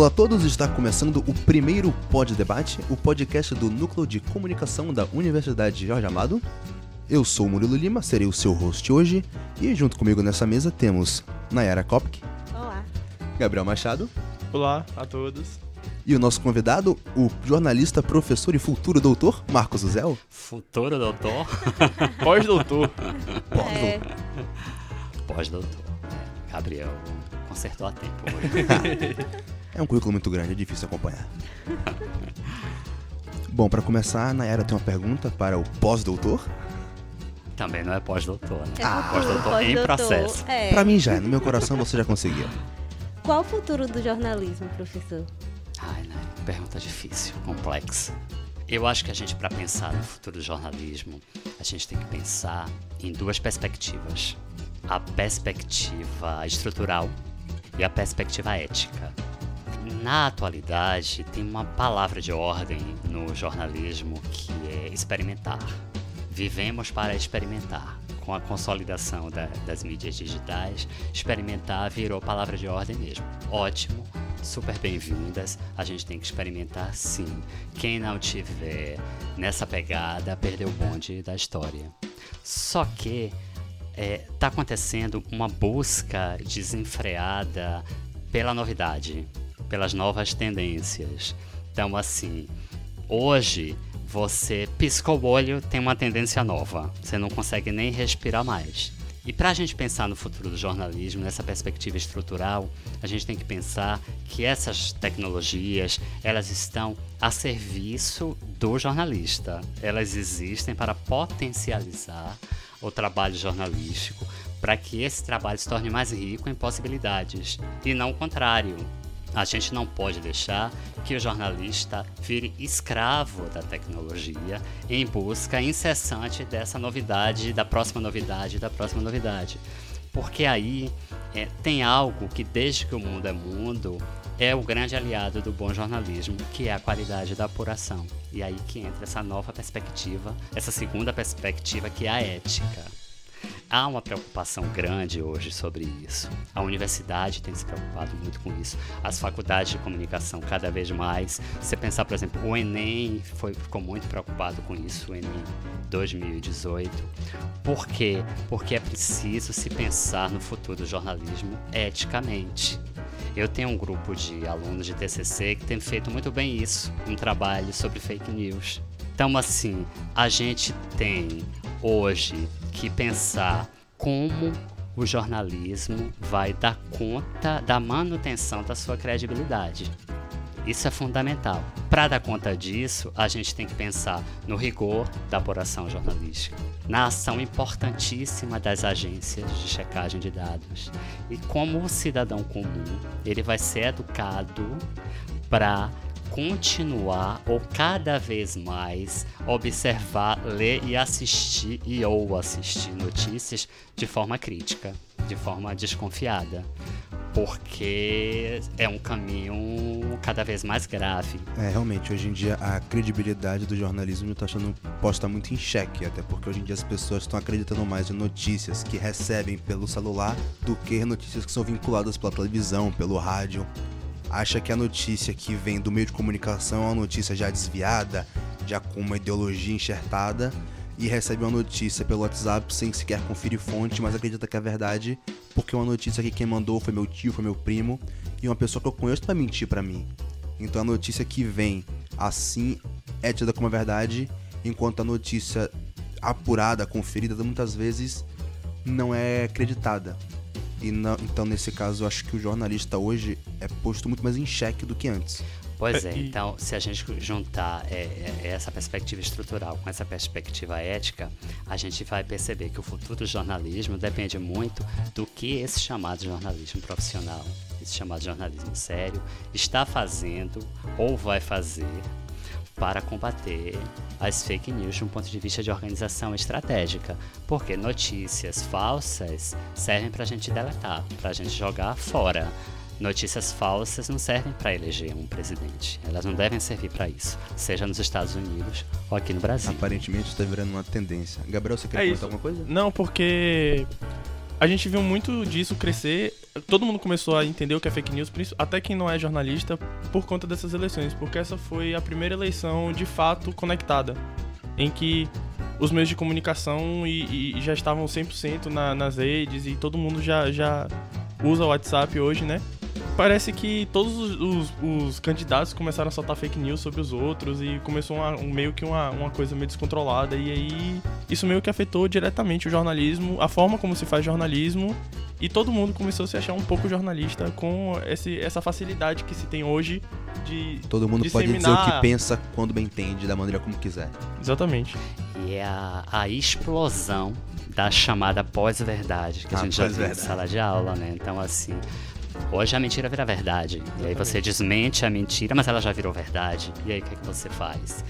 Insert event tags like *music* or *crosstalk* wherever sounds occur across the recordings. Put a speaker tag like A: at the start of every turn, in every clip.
A: Olá a todos, está começando o primeiro Pod Debate, o podcast do Núcleo de Comunicação da Universidade Jorge Amado. Eu sou o Murilo Lima, serei o seu host hoje, e junto comigo nessa mesa temos Nayara Kopk,
B: Olá.
A: Gabriel Machado
C: Olá a todos.
A: e o nosso convidado, o jornalista, professor e futuro doutor Marcos Uzel.
D: Futuro doutor? *laughs*
C: Pós-doutor.
B: É,
D: Pós-doutor. É, Gabriel consertou a tempo hoje. *laughs*
A: É um currículo muito grande, é difícil acompanhar. *laughs* Bom, para começar, Nayara tem uma pergunta para o pós-doutor.
D: Também não é pós-doutor, né?
B: é
A: Ah,
D: pós-doutor em
B: pós-doutor.
D: processo.
B: É.
A: Para mim já, é, no meu coração você já conseguiu.
B: Qual o futuro do jornalismo, professor?
D: Ai, né? Pergunta difícil, complexa. Eu acho que a gente, para pensar no futuro do jornalismo, a gente tem que pensar em duas perspectivas: a perspectiva estrutural e a perspectiva ética. Na atualidade, tem uma palavra de ordem no jornalismo que é experimentar. Vivemos para experimentar. Com a consolidação da- das mídias digitais, experimentar virou palavra de ordem mesmo. Ótimo, super bem-vindas. A gente tem que experimentar sim. Quem não tiver nessa pegada, perdeu o bonde da história. Só que está acontecendo uma busca desenfreada pela novidade, pelas novas tendências. Então, assim, hoje você piscou o olho, tem uma tendência nova. Você não consegue nem respirar mais. E para a gente pensar no futuro do jornalismo, nessa perspectiva estrutural, a gente tem que pensar que essas tecnologias elas estão a serviço do jornalista. Elas existem para potencializar o trabalho jornalístico, para que esse trabalho se torne mais rico em possibilidades e não o contrário. A gente não pode deixar que o jornalista vire escravo da tecnologia em busca incessante dessa novidade, da próxima novidade, da próxima novidade. Porque aí é, tem algo que, desde que o mundo é mundo, é o grande aliado do bom jornalismo, que é a qualidade da apuração. E aí que entra essa nova perspectiva, essa segunda perspectiva, que é a ética. Há uma preocupação grande hoje sobre isso. A universidade tem se preocupado muito com isso. As faculdades de comunicação cada vez mais. Se você pensar, por exemplo, o Enem foi, ficou muito preocupado com isso, o Enem 2018. Por quê? Porque é preciso se pensar no futuro do jornalismo eticamente. Eu tenho um grupo de alunos de TCC que tem feito muito bem isso, um trabalho sobre fake news. Então, assim, a gente tem hoje que pensar como o jornalismo vai dar conta da manutenção da sua credibilidade. Isso é fundamental. Para dar conta disso, a gente tem que pensar no rigor da apuração jornalística, na ação importantíssima das agências de checagem de dados e como o cidadão comum ele vai ser educado para continuar ou cada vez mais observar, ler e assistir e ou assistir notícias de forma crítica, de forma desconfiada, porque é um caminho cada vez mais grave.
A: É, realmente, hoje em dia a credibilidade do jornalismo está sendo posta muito em xeque, até porque hoje em dia as pessoas estão acreditando mais em notícias que recebem pelo celular do que notícias que são vinculadas pela televisão, pelo rádio. Acha que a notícia que vem do meio de comunicação é uma notícia já desviada, já com uma ideologia enxertada, e recebe uma notícia pelo WhatsApp sem sequer conferir fonte, mas acredita que é verdade, porque uma notícia que quem mandou foi meu tio, foi meu primo, e uma pessoa que eu conheço vai mentir pra mim. Então a notícia que vem assim é tida como verdade, enquanto a notícia apurada, conferida, muitas vezes não é acreditada. E não- então, nesse caso, eu acho que o jornalista hoje é posto muito mais em xeque do que antes.
D: Pois
C: É,
D: é, então se a gente juntar é, é, essa perspectiva estrutural com essa perspectiva ética, a gente vai perceber que o futuro do jornalismo depende muito do que esse chamado jornalismo profissional, esse chamado jornalismo sério, está fazendo ou vai fazer para combater as fake news de um ponto de vista de organização estratégica. Porque notícias falsas servem para a gente deletar, para a gente jogar fora. Notícias falsas não servem para eleger um presidente. Elas não devem servir para isso, seja nos Estados Unidos ou aqui no Brasil.
A: Aparentemente está virando uma tendência. Gabriel, você quer
C: É
A: comentar
C: isso.
A: alguma coisa?
C: Não, porque a gente viu muito disso crescer. Todo mundo começou a entender o que é fake news, até quem não é jornalista, por conta dessas eleições, porque essa foi a primeira eleição de fato conectada, em que os meios de comunicação e, e já estavam 100% na, nas redes e todo mundo já, já usa o WhatsApp hoje, né? Parece que todos os, os, os, candidatos começaram a soltar fake news sobre os outros e começou uma, um, meio que uma, uma coisa meio descontrolada. E aí isso meio que afetou diretamente o jornalismo, a forma como se faz jornalismo. E todo mundo começou a se achar um pouco jornalista com esse, essa facilidade que se tem hoje de.
A: Todo mundo
C: disseminar...
A: pode dizer o que pensa quando bem entende, da maneira como quiser.
C: Exatamente.
D: E é a, a explosão da chamada pós-verdade, que a, a gente já viu em sala de aula, né? Então, assim, Hoje a mentira vira verdade. E aí você desmente a mentira, mas ela já virou verdade. E aí o que, é que você faz?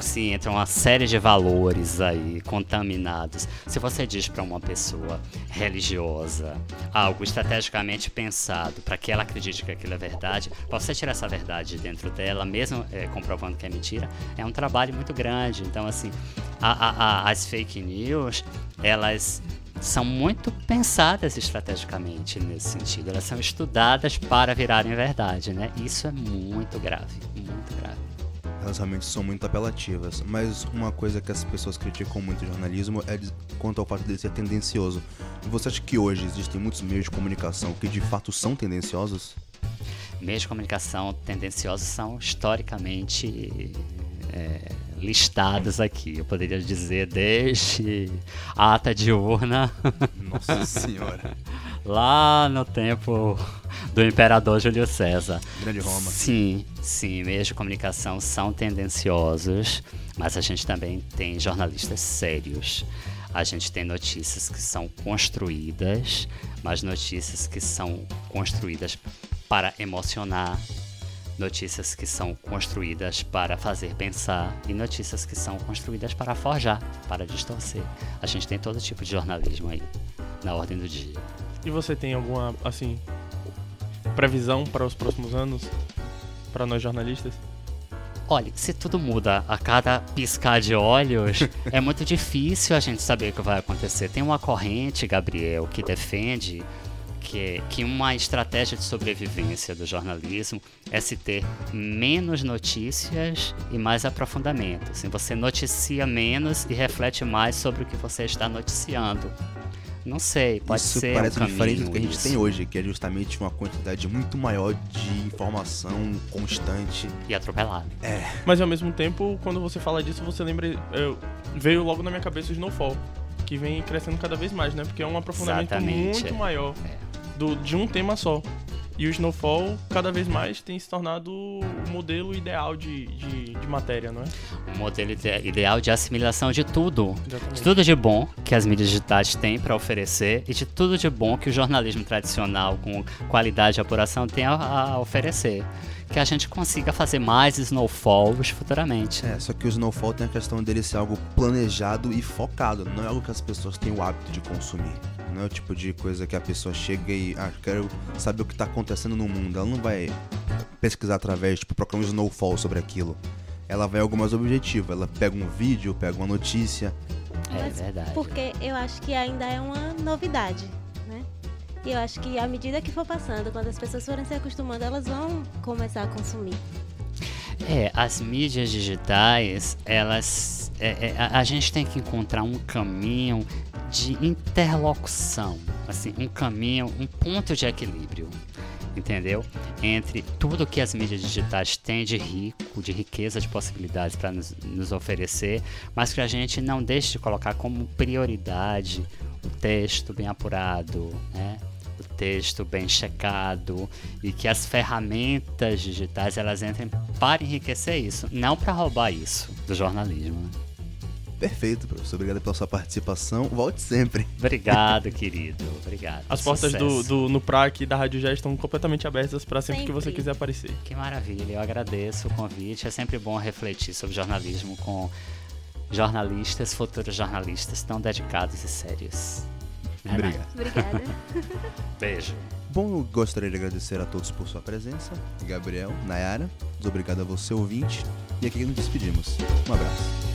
D: Se entra uma série de valores aí contaminados. Se você diz para uma pessoa religiosa algo estrategicamente pensado para que ela acredite que aquilo é verdade, para você tirar essa verdade dentro dela, mesmo é, comprovando que é mentira, é um trabalho muito grande. Então, assim, a, a, a, as fake news, elas são muito pensadas estrategicamente nesse sentido. Elas são estudadas para virarem verdade, né? Isso é muito grave, muito grave.
A: Elas realmente são muito apelativas, mas uma coisa que as pessoas criticam muito o jornalismo é quanto ao fato de ser tendencioso. Você acha que hoje existem muitos meios de comunicação que de fato são tendenciosos?
D: Meios de comunicação tendenciosos são historicamente é, listados aqui. Eu poderia dizer desde a ata de urna.
A: Nossa Senhora. *laughs*
D: lá no tempo do imperador Júlio César.
A: Grande Roma.
D: Sim, sim, meios de comunicação são tendenciosos, mas a gente também tem jornalistas sérios. A gente tem notícias que são construídas, mas notícias que são construídas para emocionar, notícias que são construídas para fazer pensar e notícias que são construídas para forjar, para distorcer. A gente tem todo tipo de jornalismo aí na ordem do dia.
C: E você tem alguma, assim, previsão para os próximos anos para nós jornalistas?
D: Olha, se tudo muda a cada piscar de olhos, *laughs* é muito difícil a gente saber o que vai acontecer. Tem uma corrente, Gabriel, que defende que, que uma estratégia de sobrevivência do jornalismo é se ter menos notícias e mais aprofundamento. Assim, você noticia menos e reflete mais sobre o que você está noticiando. Não sei, pode
A: isso
D: ser.
A: parece
D: um
A: diferente do que a gente
D: isso.
A: tem hoje, que é justamente uma quantidade muito maior de informação constante.
D: E atropelado.
A: É.
C: Mas ao mesmo tempo, quando você fala disso, você lembra. Eu, veio logo na minha cabeça o Snowfall, que vem crescendo cada vez mais, né? Porque é um aprofundamento
D: Exatamente,
C: muito
D: é.
C: Do, de um tema só. E o Snowfall, cada vez mais, tem se tornado o modelo ideal de, de, de matéria, não é?
D: Um modelo ide- ideal de assimilação de tudo.
C: Exatamente.
D: De tudo de bom que as mídias digitais têm para oferecer e de tudo de bom que o jornalismo tradicional, com qualidade e apuração, tem a, a oferecer. Que a gente consiga fazer mais snowfalls futuramente.
A: É, só que o Snowfall tem a questão dele ser algo planejado e focado, não é algo que as pessoas têm o hábito de consumir. Não é o tipo de coisa que a pessoa chega e, ah, quero saber o que tá acontecendo no mundo. Ela não vai pesquisar através, tipo, procurar um Snowfall sobre aquilo. Ela vai algo mais objetivo, ela pega um vídeo, pega uma notícia.
D: É verdade.
B: Porque eu acho que ainda é uma novidade, né? E eu acho que à medida que for passando, quando as pessoas forem se acostumando, elas vão começar a consumir.
D: É, as mídias digitais, elas. é, é, a, a gente tem que encontrar um caminho de interlocução, assim, um caminho, um ponto de equilíbrio, entendeu? Entre tudo que as mídias digitais têm de rico, de riqueza de possibilidades para nos, nos oferecer, mas que a gente não deixe de colocar como prioridade o texto bem apurado, né? o texto bem checado e que as ferramentas digitais elas entrem para enriquecer isso, não para roubar isso do jornalismo. né?
A: Perfeito, professor. Obrigado pela sua participação. Volte sempre. *laughs*
D: Obrigado, querido. Obrigado.
C: As portas do,
D: Sucesso.
C: do, no PRAC e da Rádio já estão completamente abertas para sempre, que você
B: Sempre.
C: quiser aparecer.
D: Que maravilha, eu agradeço o convite. É sempre bom refletir sobre jornalismo com jornalistas, futuros jornalistas tão dedicados e sérios. Né,
A: Obrigado.
B: Obrigada. *laughs*
D: Beijo.
A: Bom, eu gostaria de agradecer a todos por sua presença. Gabriel, Nayara, muito obrigado a você, ouvinte. E aqui nos despedimos. Um abraço.